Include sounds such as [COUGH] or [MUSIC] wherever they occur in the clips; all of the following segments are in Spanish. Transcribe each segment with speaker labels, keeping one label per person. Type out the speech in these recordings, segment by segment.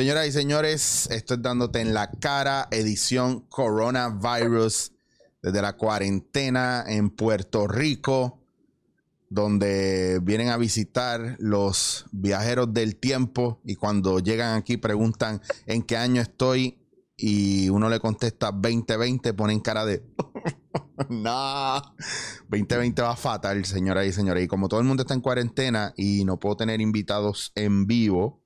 Speaker 1: Señoras y señores, esto es dándote en la cara, edición coronavirus desde la cuarentena en Puerto Rico donde vienen a visitar los viajeros del tiempo y cuando llegan aquí preguntan en qué año estoy y uno le contesta 2020, ponen cara de... [LAUGHS] no, 2020 va fatal, señoras y señores. Y como todo el mundo está en cuarentena y no puedo tener invitados en vivo,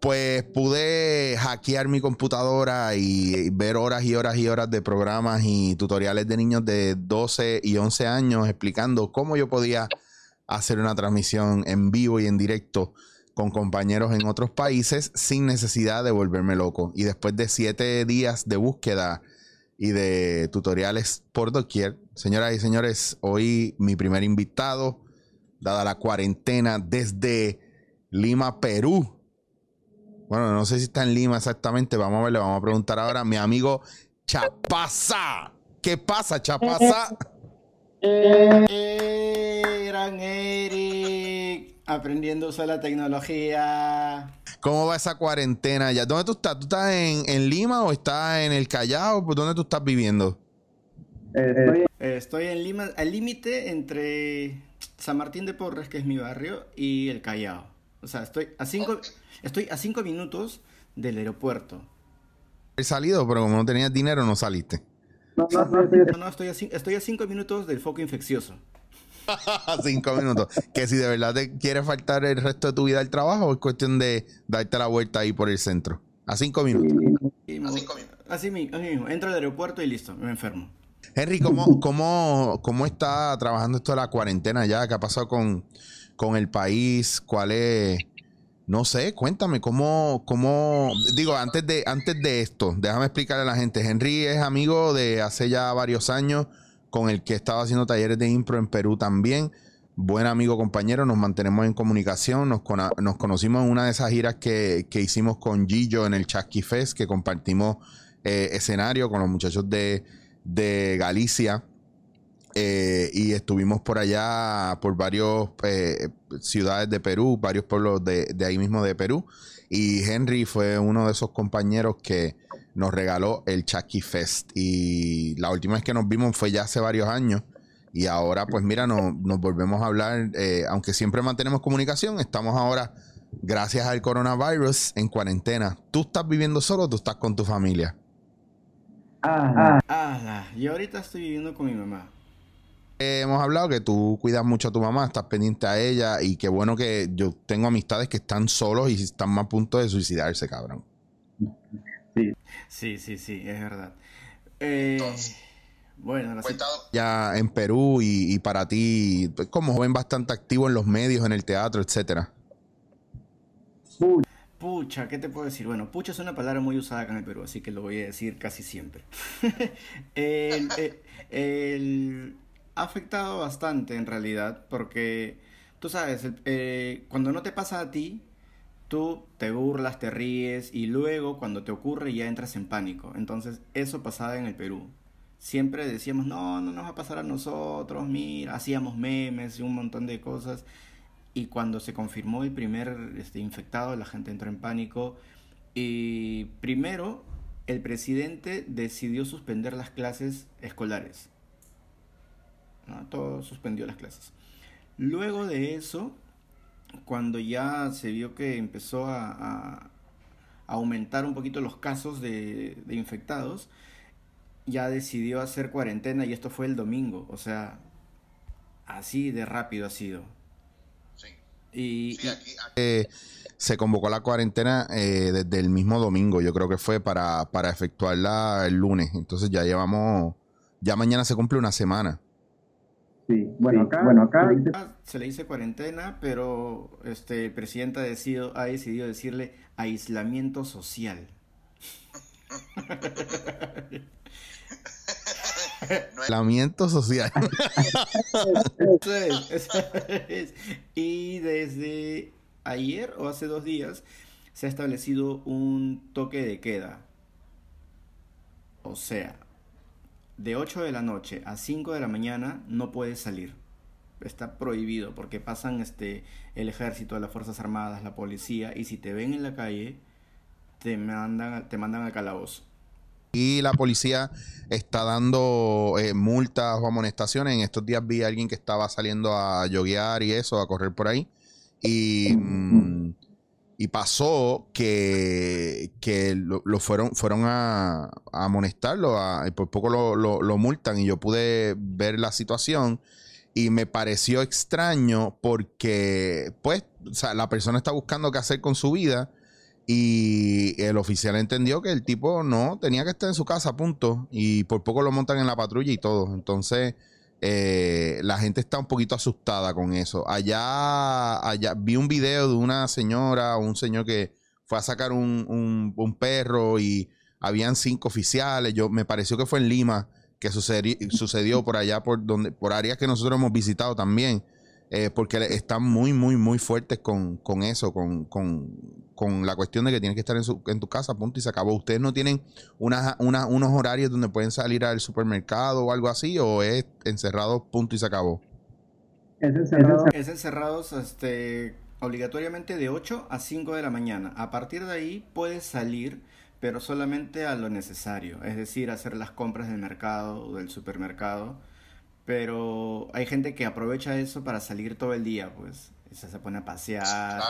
Speaker 1: pues pude hackear mi computadora y ver horas y horas y horas de programas y tutoriales de niños de 12 y 11 años explicando cómo yo podía hacer una transmisión en vivo y en directo con compañeros en otros países sin necesidad de volverme loco. Y después de siete días de búsqueda y de tutoriales por doquier, señoras y señores, hoy mi primer invitado, dada la cuarentena desde Lima, Perú, bueno, no sé si está en Lima exactamente. Vamos a ver, le vamos a preguntar ahora a mi amigo Chapaza. ¿Qué pasa, Chapaza? [LAUGHS]
Speaker 2: Eh, gran Eric, aprendiendo a usar la tecnología.
Speaker 1: ¿Cómo va esa cuarentena ya? ¿Dónde tú estás? ¿Tú estás en, Lima o estás en el Callao? ¿Dónde tú estás viviendo?
Speaker 2: Eh, estoy en Lima, al límite entre San Martín de Porres, que es mi barrio, y el Callao. O sea, estoy a cinco, estoy a cinco minutos del aeropuerto.
Speaker 1: He salido, pero como no tenías dinero, no saliste.
Speaker 2: No, no, estoy, a, estoy a cinco minutos del foco infeccioso. [LAUGHS]
Speaker 1: cinco minutos. Que si de verdad te quiere faltar el resto de tu vida al trabajo, es cuestión de darte la vuelta ahí por el centro. A cinco minutos.
Speaker 2: a cinco minutos. Así mismo, Entro al aeropuerto y listo, me enfermo.
Speaker 1: Henry, ¿cómo, cómo, cómo está trabajando esto de la cuarentena ya? ¿Qué ha pasado con, con el país? ¿Cuál es? No sé, cuéntame cómo, cómo, digo, antes de, antes de esto, déjame explicarle a la gente. Henry es amigo de hace ya varios años, con el que estaba haciendo talleres de impro en Perú también. Buen amigo, compañero, nos mantenemos en comunicación. Nos, conocimos en una de esas giras que, hicimos con Gillo en el Chasqui Fest, que compartimos eh, escenario con los muchachos de, de Galicia. Eh, y estuvimos por allá, por varias eh, ciudades de Perú, varios pueblos de, ahí mismo de Perú. Y Henry fue uno de esos compañeros que nos regaló el Chucky Fest. Y la última vez que nos vimos fue ya hace varios años. Y ahora, pues mira, nos volvemos a hablar. Eh, aunque siempre mantenemos comunicación, estamos ahora, gracias al coronavirus, en cuarentena. ¿Tú estás viviendo solo o tú estás con tu familia?
Speaker 2: Ah, ah, y ahorita estoy viviendo con mi mamá
Speaker 1: hemos hablado que tú cuidas mucho a tu mamá, estás pendiente a ella y qué bueno que yo tengo amistades que están solos y están más a punto de suicidarse, cabrón.
Speaker 2: Sí, sí, sí, sí es verdad. Eh, bueno,
Speaker 1: ya en Perú y, para ti, pues, como joven bastante activo en los medios, en el teatro, etcétera.
Speaker 2: Pucha, ¿qué te puedo decir? Bueno, pucha es una palabra muy usada acá en el Perú, así que lo voy a decir casi siempre. [LAUGHS] el, el, ha afectado bastante en realidad, porque tú sabes, eh, cuando no te pasa a ti, tú te burlas, te ríes y luego cuando te ocurre ya entras en pánico. Entonces eso pasaba en el Perú. Siempre decíamos, no, no nos va a pasar a nosotros, mira, hacíamos memes y un montón de cosas. Y cuando se confirmó el primer este, infectado, la gente entró en pánico. Y primero, el presidente decidió suspender las clases escolares. Todo suspendió las clases. Luego de eso, cuando ya se vio que empezó a, aumentar un poquito los casos de, infectados, ya decidió hacer cuarentena y esto fue el domingo. O sea, así de rápido ha sido.
Speaker 1: Sí. Y, eh, se convocó la cuarentena eh, desde el mismo domingo, yo creo que fue para, para efectuarla el lunes. Entonces ya llevamos, ya mañana se cumple una semana.
Speaker 2: Sí, bueno, acá, bueno, acá se le dice cuarentena, pero este, el presidente ha decidido, ha decidido decirle aislamiento social.
Speaker 1: aislamiento social.
Speaker 2: Y desde ayer o hace dos días se ha establecido un toque de queda. O sea, de 8 de la noche a 5 de la mañana no puedes salir. Está prohibido porque pasan este, el ejército, las Fuerzas Armadas, la policía y si te ven en la calle te mandan, te mandan al calabozo.
Speaker 1: Y la policía está dando eh, multas o amonestaciones. En estos días vi a alguien que estaba saliendo a yoguear y eso, a correr por ahí. Y, mm, y pasó que, que lo, fueron, fueron a, amonestarlo, y por poco lo, lo, multan. Y yo pude ver la situación y me pareció extraño porque, pues, la persona está buscando qué hacer con su vida y el oficial entendió que el tipo no tenía que estar en su casa, punto. Y por poco lo montan en la patrulla y todo. Entonces, eh, la gente está un poquito asustada con eso. Allá, allá vi un video de una señora o un señor que fue a sacar un, un, perro y habían cinco oficiales. Yo me pareció que fue en Lima que sucedió, sucedió por allá, por donde, por áreas que nosotros hemos visitado también. Eh, porque están muy, muy, muy fuertes con, con eso, con, con, con, la cuestión de que tienes que estar en, su, en tu casa, punto, y se acabó. ¿Ustedes no tienen una, unos horarios donde pueden salir al supermercado o algo así, o es encerrado, punto, y se acabó?
Speaker 2: Es encerrado. Es encerrado este, obligatoriamente de 8 a 5 de la mañana. A partir de ahí puedes salir, pero solamente a lo necesario, es decir, hacer las compras del mercado o del supermercado pero hay gente que aprovecha eso para salir todo el día, pues. se pone a pasear.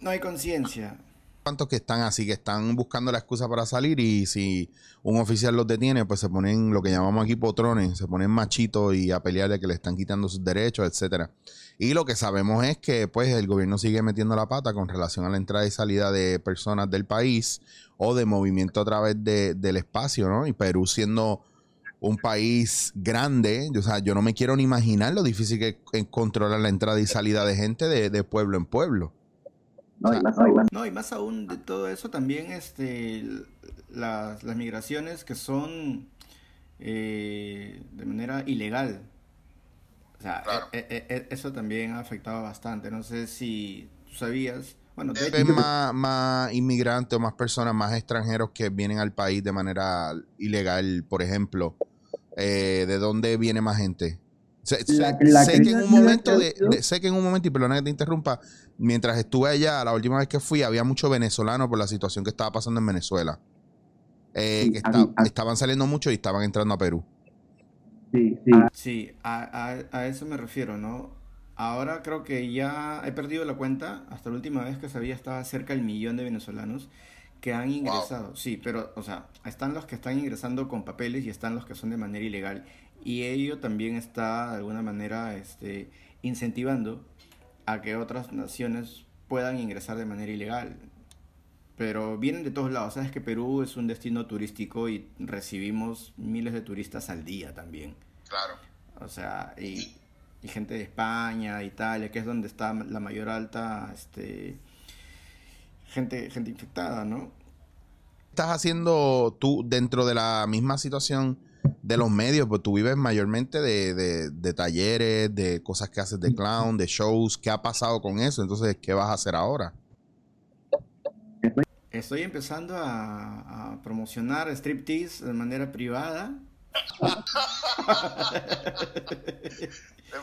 Speaker 2: No hay conciencia.
Speaker 1: ¿Cuántos que están así, que están buscando la excusa para salir y si un oficial los detiene, pues se ponen lo que llamamos aquí potrones, se ponen machitos y a pelear de que le están quitando sus derechos, etcétera. Y lo que sabemos es que pues el gobierno sigue metiendo la pata con relación a la entrada y salida de personas del país o de movimiento a través del espacio, ¿no? Y Perú siendo un país grande, o sea, yo no me quiero ni imaginar lo difícil que es controlar la entrada y salida de gente de, pueblo en pueblo.
Speaker 2: No, y más aún, de todo eso también este las, migraciones que son eh, de manera ilegal. O sea, e, e, e, eso también ha afectado bastante. No sé si tú sabías. Bueno,
Speaker 1: de más, más inmigrantes o más personas, más extranjeros que vienen al país de manera ilegal, por ejemplo, eh, de dónde viene más gente. Sé, que en un momento de, sé que en un momento, y perdona que te interrumpa, mientras estuve allá, la última vez que fui, había muchos venezolanos por la situación que estaba pasando en Venezuela. Eh, que estaban saliendo mucho y estaban entrando a Perú.
Speaker 2: Sí, sí. a, a, eso me refiero, ¿no? Ahora creo que ya he perdido la cuenta. Hasta la última vez que sabía estaba cerca del millón de venezolanos que han ingresado, sí, pero, o sea, están los que están ingresando con papeles y están los que son de manera ilegal. Y ello también está, de alguna manera, este, incentivando a que otras naciones puedan ingresar de manera ilegal. Pero vienen de todos lados. Sabes que Perú es un destino turístico y recibimos miles de turistas al día también.
Speaker 1: Claro.
Speaker 2: O sea, y, y gente de España, Italia, que es donde está la mayor alta, este, gente, gente infectada, ¿no?
Speaker 1: Estás haciendo tú dentro de la misma situación de los medios, pues tú vives mayormente de, talleres, de cosas que haces de clown, de shows. ¿Qué ha pasado con eso? Entonces, ¿qué vas a hacer ahora?
Speaker 2: Estoy empezando a, promocionar striptease de manera privada. [LAUGHS]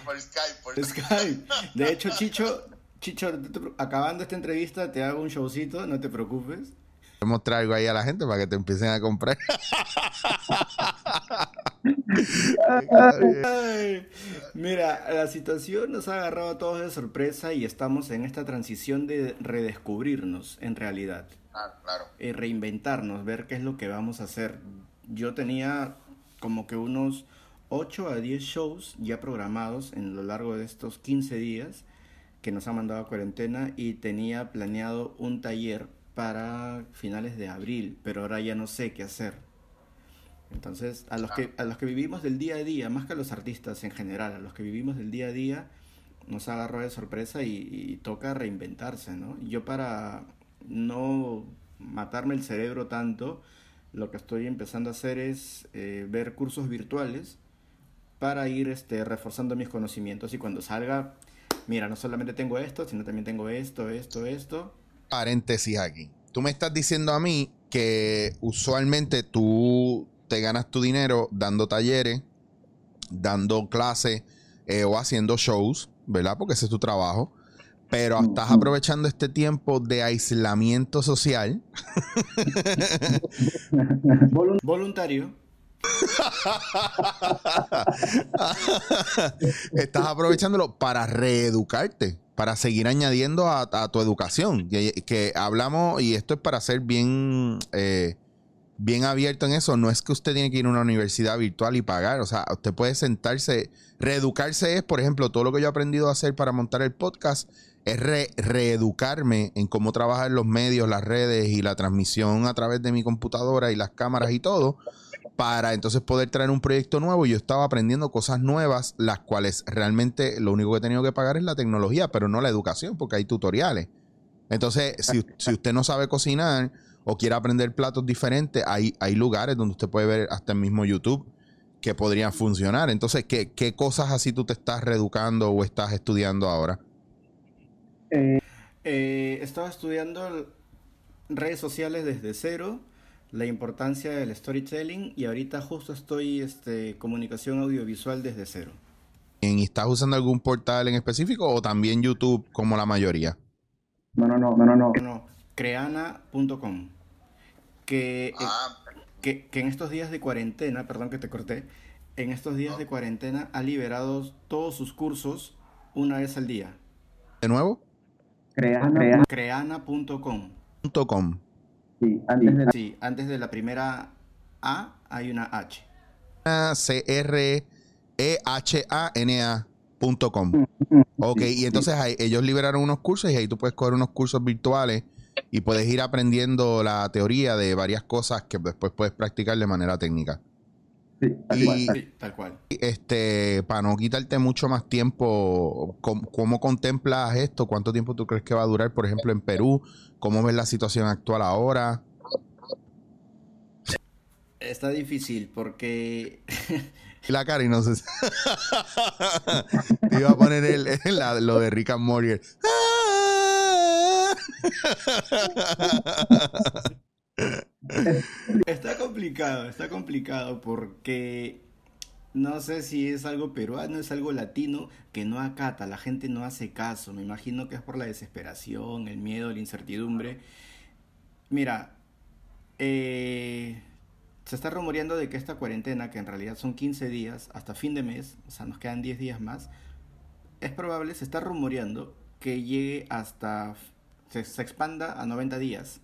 Speaker 1: por Skype, por
Speaker 2: Skype. De hecho, Chicho, Chicho, acabando esta entrevista te hago un showcito, no te preocupes.
Speaker 1: Mostrar algo ahí a la gente para que te empiecen a comprar. [LAUGHS]
Speaker 2: mira, la situación nos ha agarrado a todos de sorpresa y estamos en esta transición de redescubrirnos en realidad.
Speaker 1: Ah, claro.
Speaker 2: Y reinventarnos, ver qué es lo que vamos a hacer. Yo tenía como que unos 8 a 10 shows ya programados en lo largo de estos 15 días que nos ha mandado a cuarentena y tenía planeado un taller para finales de abril, pero ahora ya no sé qué hacer. Entonces, a los, que, a los que vivimos del día a día, más que a los artistas en general, a los que vivimos del día a día, nos agarró de sorpresa y, toca reinventarse, ¿no? Yo para no matarme el cerebro tanto, lo que estoy empezando a hacer es eh, ver cursos virtuales para ir este, reforzando mis conocimientos y cuando salga mira, no solamente tengo esto, sino también tengo esto, esto, esto.
Speaker 1: Paréntesis aquí. Tú me estás diciendo a mí que usualmente tú te ganas tu dinero dando talleres, dando clases eh, o haciendo shows, ¿verdad? Porque ese es tu trabajo. pero estás aprovechando este tiempo de aislamiento social. [LAUGHS]
Speaker 2: Voluntario. [LAUGHS]
Speaker 1: estás aprovechándolo para reeducarte, para seguir añadiendo a, tu educación. Que, hablamos, y esto es para ser bien, eh, bien abierto en eso, no es que usted tiene que ir a una universidad virtual y pagar, o sea, usted puede sentarse, reeducarse es, por ejemplo, todo lo que yo he aprendido a hacer para montar el podcast es reeducarme en cómo trabajar los medios, las redes y la transmisión a través de mi computadora y las cámaras y todo, para entonces poder traer un proyecto nuevo. Yo estaba aprendiendo cosas nuevas, las cuales realmente lo único que he tenido que pagar es la tecnología, pero no la educación, porque hay tutoriales. Entonces, si, si usted no sabe cocinar o quiere aprender platos diferentes, hay, hay lugares donde usted puede ver hasta el mismo YouTube que podrían funcionar. Entonces, ¿qué, qué cosas así tú te estás reeducando o estás estudiando ahora?
Speaker 2: Eh, estaba estudiando redes sociales desde cero, la importancia del storytelling y ahorita justo estoy este, comunicación audiovisual desde cero.
Speaker 1: ¿Y estás usando algún portal en específico o también YouTube como la mayoría?
Speaker 2: No, no, no, no, no. no. Creana.com. Que, ah. que, que en estos días de cuarentena, perdón que te corté, en estos días de cuarentena ha liberado todos sus cursos una vez al día.
Speaker 1: ¿De nuevo?
Speaker 2: Creana. Creana.com.
Speaker 1: Sí,
Speaker 2: antes de, la... sí, antes de la primera A hay una H.
Speaker 1: C-R-E-H-A-N-A.com. Mm, mm, ok, y entonces ellos liberaron unos cursos y ahí tú puedes coger unos cursos virtuales y puedes ir aprendiendo la teoría de varias cosas que después puedes practicar de manera técnica
Speaker 2: tal, cual,
Speaker 1: Este, para no quitarte mucho más tiempo, ¿cómo, contemplas esto? ¿Cuánto tiempo tú crees que va a durar, por ejemplo, en Perú? ¿Cómo ves la situación actual ahora?
Speaker 2: Está difícil porque... [LAUGHS]
Speaker 1: la cara y no sé. Te iba a poner el, lo de Rick and Morty.
Speaker 2: Está complicado, está complicado porque no sé si es algo peruano, es algo latino que no acata, la gente no hace caso. Me imagino que es por la desesperación, el miedo, la incertidumbre. Mira, eh, se está rumoreando de que esta cuarentena, que en realidad son 15 días hasta fin de mes, o sea, nos quedan 10 días más, es probable, se está rumoreando que llegue hasta, se, se expanda a 90 días.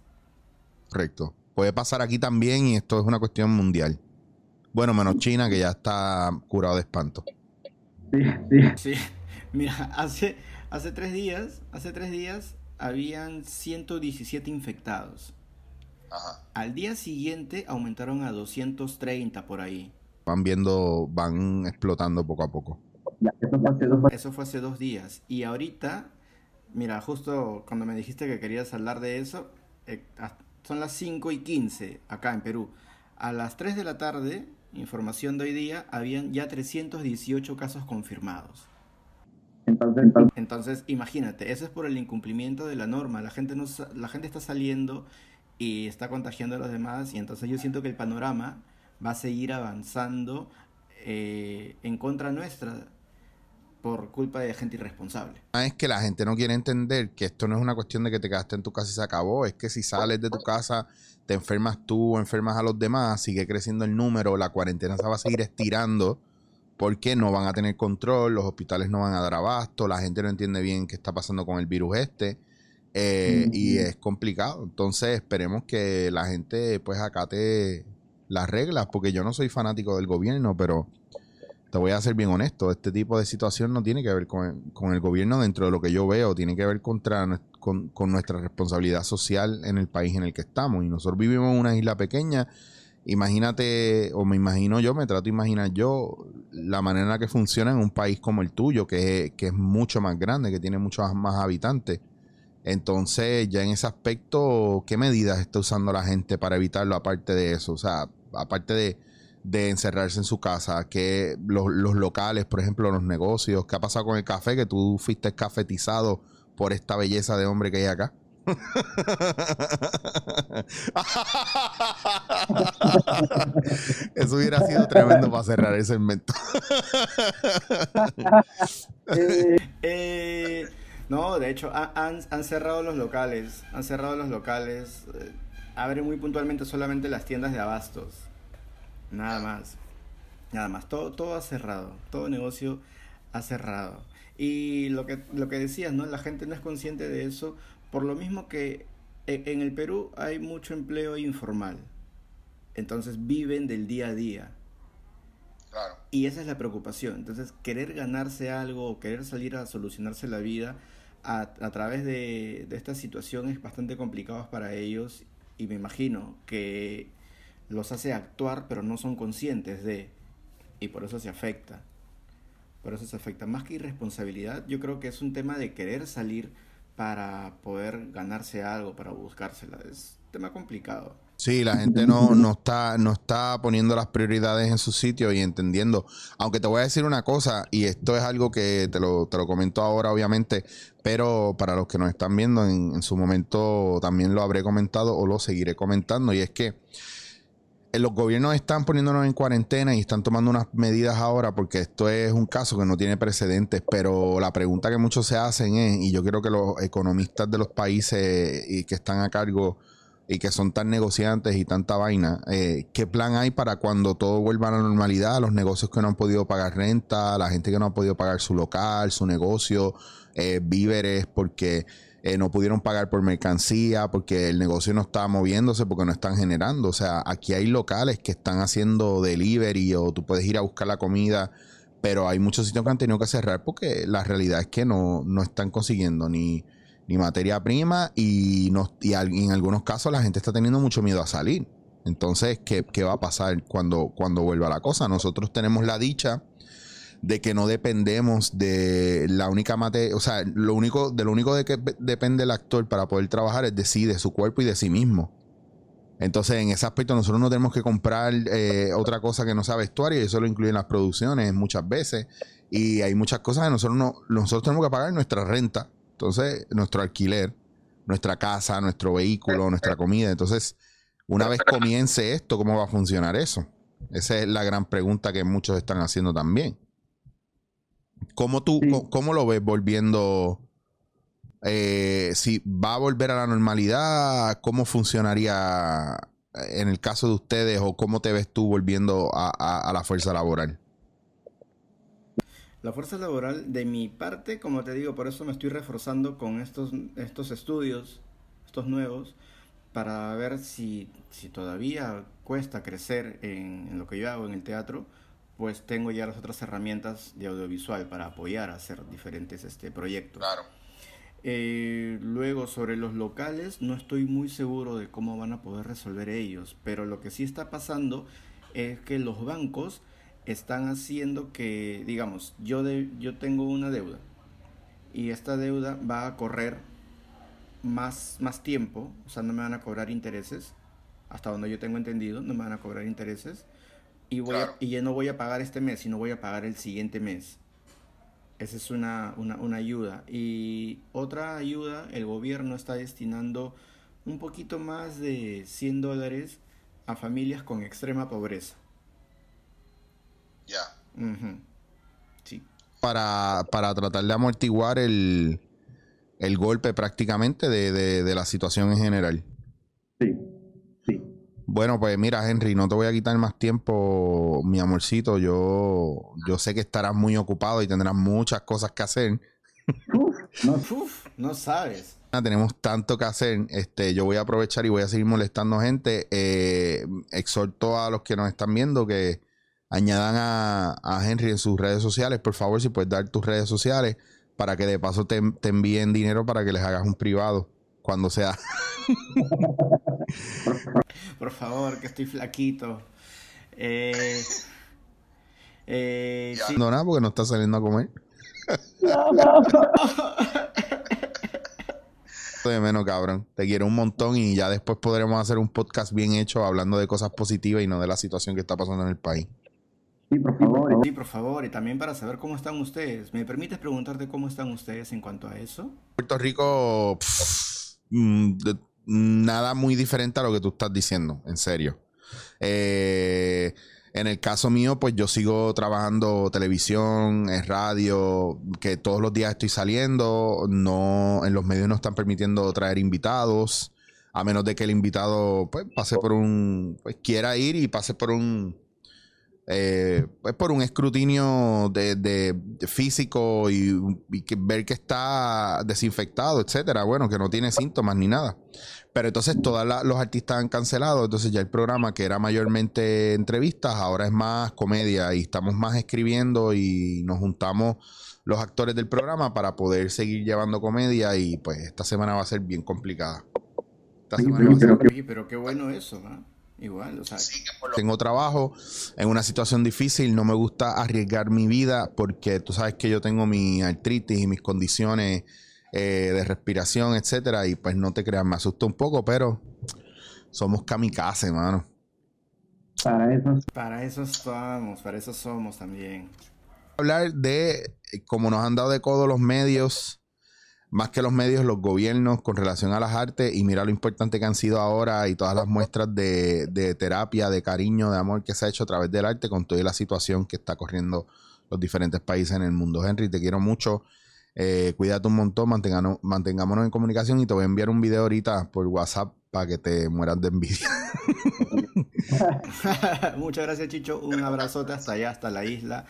Speaker 1: Correcto puede pasar aquí también y esto es una cuestión mundial. Bueno, menos China que ya está curado de espanto.
Speaker 2: Sí, sí. Sí, [LAUGHS] mira, hace, hace tres días, hace tres días habían 117 infectados. Ajá. Al día siguiente aumentaron a 230 por ahí.
Speaker 1: Van viendo, van explotando poco a poco.
Speaker 2: Eso fue hace dos días. Y ahorita, mira, justo cuando me dijiste que querías hablar de eso, eh, son las 5 y 15 acá en Perú. A las 3 de la tarde, información de hoy día, habían ya 318 casos confirmados. Entonces, imagínate, eso es por el incumplimiento de la norma. La gente, no, la gente está saliendo y está contagiando a los demás y entonces yo siento que el panorama va a seguir avanzando eh, en contra nuestra por culpa de gente irresponsable.
Speaker 1: Ah, es que la gente no quiere entender que esto no es una cuestión de que te quedaste en tu casa y se acabó. Es que si sales de tu casa, te enfermas tú o enfermas a los demás, sigue creciendo el número, la cuarentena se va a seguir estirando porque no van a tener control, los hospitales no van a dar abasto, la gente no entiende bien qué está pasando con el virus este. Eh, y es complicado. Entonces esperemos que la gente pues acate las reglas, porque yo no soy fanático del gobierno, pero voy a ser bien honesto, este tipo de situación no tiene que ver con, el gobierno dentro de lo que yo veo, tiene que ver contra, con, nuestra responsabilidad social en el país en el que estamos. Y nosotros vivimos en una isla pequeña, imagínate, o me imagino yo, me trato de imaginar yo, la manera en la que funciona en un país como el tuyo, que que es mucho más grande, que tiene muchos más habitantes. Entonces, ya en ese aspecto, ¿qué medidas está usando la gente para evitarlo aparte de eso? O sea, aparte de de encerrarse en su casa, que los, locales, por ejemplo, los negocios, ¿qué ha pasado con el café? Que tú fuiste cafetizado por esta belleza de hombre que hay acá. [LAUGHS] Eso hubiera sido tremendo para cerrar ese segmento. [LAUGHS]
Speaker 2: Eh, No, de hecho, han, han cerrado los locales. Han cerrado los locales. Eh, abren muy puntualmente solamente las tiendas de abastos. Nada más. Nada más. Todo, todo ha cerrado. Todo negocio ha cerrado. Y lo que, lo que decías, ¿no? La gente no es consciente de eso. Por lo mismo que e, en el Perú hay mucho empleo informal. Entonces viven del día a día. Y esa es la preocupación. Entonces, querer ganarse algo, querer salir a solucionarse la vida a, a través de, de estas situaciones bastante complicadas para ellos y me imagino que los hace actuar pero no son conscientes de y por eso se afecta. Por eso se afecta. Más que irresponsabilidad, yo creo que es un tema de querer salir para poder ganarse algo, para buscársela. Es un tema complicado.
Speaker 1: Sí, la gente no, no, está, no está poniendo las prioridades en su sitio y entendiendo. Aunque te voy a decir una cosa, y esto es algo que te lo, te lo comento ahora, obviamente, pero para los que nos están viendo, en, en su momento también lo habré comentado o lo seguiré comentando, y es que los gobiernos están poniéndonos en cuarentena y están tomando unas medidas ahora porque esto es un caso que no tiene precedentes, pero la pregunta que muchos se hacen es, y yo quiero que los economistas de los países y que están a cargo y que son tan negociantes y tanta vaina, eh, ¿qué plan hay para cuando todo vuelva a la normalidad? Los negocios que no han podido pagar renta, la gente que no ha podido pagar su local, su negocio, eh, víveres, porque eh, no pudieron pagar por mercancía, porque el negocio no está moviéndose, porque no están generando. O sea, aquí hay locales que están haciendo delivery o tú puedes ir a buscar la comida, pero hay muchos sitios que han tenido que cerrar porque la realidad es que no, no están consiguiendo ni ni materia prima y, no, y en algunos casos la gente está teniendo mucho miedo a salir. Entonces, ¿qué, va a pasar cuando, cuando vuelva la cosa? Nosotros tenemos la dicha de que no dependemos de la única materia, o sea, lo único, de lo único de que depende el actor para poder trabajar es de sí, de su cuerpo y de sí mismo. Entonces, en ese aspecto, nosotros no tenemos que comprar eh, otra cosa que no sea vestuario, y eso lo incluyen las producciones muchas veces. Y hay muchas cosas que nosotros no, nosotros tenemos que pagar nuestra renta, entonces, nuestro alquiler, nuestra casa, nuestro vehículo, nuestra comida. Entonces, una vez comience esto, ¿cómo va a funcionar eso? Esa es la gran pregunta que muchos están haciendo también. ¿Cómo tú, cómo, lo ves volviendo? Eh, si va a volver a la normalidad, ¿cómo funcionaría en el caso de ustedes o cómo te ves tú volviendo a la fuerza laboral?
Speaker 2: La fuerza laboral, de mi parte, como te digo, por eso me estoy reforzando con estos, estos estudios, estos nuevos, para ver si, si todavía cuesta crecer en, lo que yo hago en el teatro, pues tengo ya las otras herramientas de audiovisual para apoyar a hacer diferentes este, proyectos.
Speaker 1: Claro.
Speaker 2: Eh, luego, sobre los locales, no estoy muy seguro de cómo van a poder resolver ellos, pero lo que sí está pasando es que los bancos están haciendo que, digamos, yo, de, yo tengo una deuda y esta deuda va a correr más, más tiempo, o sea, no me van a cobrar intereses, hasta donde yo tengo entendido, no me van a cobrar intereses, y, voy y ya no voy a pagar este mes, sino voy a pagar el siguiente mes. Esa es una, una, una ayuda. Y otra ayuda, el gobierno está destinando un poquito más de 100 dólares a familias con extrema pobreza.
Speaker 1: Ya. Sí. Para, para tratar de amortiguar el, el golpe prácticamente de, de, la situación en general. Bueno, pues mira, Henry, no te voy a quitar más tiempo, mi amorcito. Yo, yo sé que estarás muy ocupado y tendrás muchas cosas que hacer.
Speaker 2: no, no sabes.
Speaker 1: Tenemos tanto que hacer. Este, yo voy a aprovechar y voy a seguir molestando gente. Eh, exhorto a los que nos están viendo que añadan a, Henry en sus redes sociales. Por favor, si puedes dar tus redes sociales para que de paso te, envíen dinero para que les hagas un privado cuando sea. [LAUGHS]
Speaker 2: Por favor, que estoy flaquito. Eh, eh,
Speaker 1: No, nada, porque no estás saliendo a comer. [LAUGHS] de menos, cabrón. Te quiero un montón y ya después podremos hacer un podcast bien hecho hablando de cosas positivas y no de la situación que está pasando en el país.
Speaker 3: Sí, por favor.
Speaker 2: Sí, por favor. Y también para saber cómo están ustedes. ¿Me permites preguntarte cómo están ustedes en cuanto a eso?
Speaker 1: Puerto Rico, mm, nada muy diferente a lo que tú estás diciendo, en serio. Eh, En el caso mío, pues yo sigo trabajando televisión, en radio, que todos los días estoy saliendo. No, en los medios no están permitiendo traer invitados, a menos de que el invitado pues pase por un, pues quiera ir y pase por un, eh, pues por un escrutinio de, de- de físico y, y que ver que está desinfectado, etcétera. Bueno, que no tiene síntomas ni nada. Pero entonces todos los artistas han cancelado, entonces ya el programa que era mayormente entrevistas, ahora es más comedia y estamos más escribiendo y nos juntamos los actores del programa para poder seguir llevando comedia y pues esta semana va a ser bien complicada. Esta semana va a ser
Speaker 3: pero-
Speaker 2: Oye, pero qué bueno eso, ¿ah? Igual, o sea,
Speaker 1: tengo trabajo en una situación difícil, no me gusta arriesgar mi vida porque tú sabes que yo tengo mi artritis y mis condiciones eh, de respiración, etcétera, y pues no te creas, me asusta un poco, pero somos kamikaze, mano.
Speaker 3: Para eso,
Speaker 2: para eso estamos, para eso somos también.
Speaker 1: Hablar de cómo nos han dado de codo los medios, más que los medios, los gobiernos con relación a las artes, y mira lo importante que han sido ahora y todas las muestras de, terapia, de cariño, de amor que se ha hecho a través del arte con toda la situación que está corriendo los diferentes países en el mundo. Henry, te quiero mucho. Eh, cuídate un montón, mantengano- mantengámonos en comunicación y te voy a enviar un video ahorita por WhatsApp para que te mueras de envidia. [LAUGHS]
Speaker 2: Muchas gracias, Chicho. Un abrazote hasta allá, hasta la isla.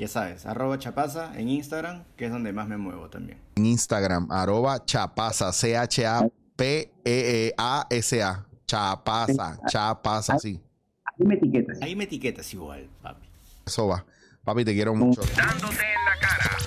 Speaker 2: Ya sabes, arroba chapaza en Instagram, que es donde más me muevo también.
Speaker 1: En Instagram, arroba chapasa, C-H-A-P-E-E-A-S-A. Chapasa, chapasa, sí.
Speaker 3: ahí me etiquetas.
Speaker 2: Ahí me etiquetas igual, papi.
Speaker 1: Eso va. Papi, te quiero mucho.
Speaker 4: Dándote en la cara.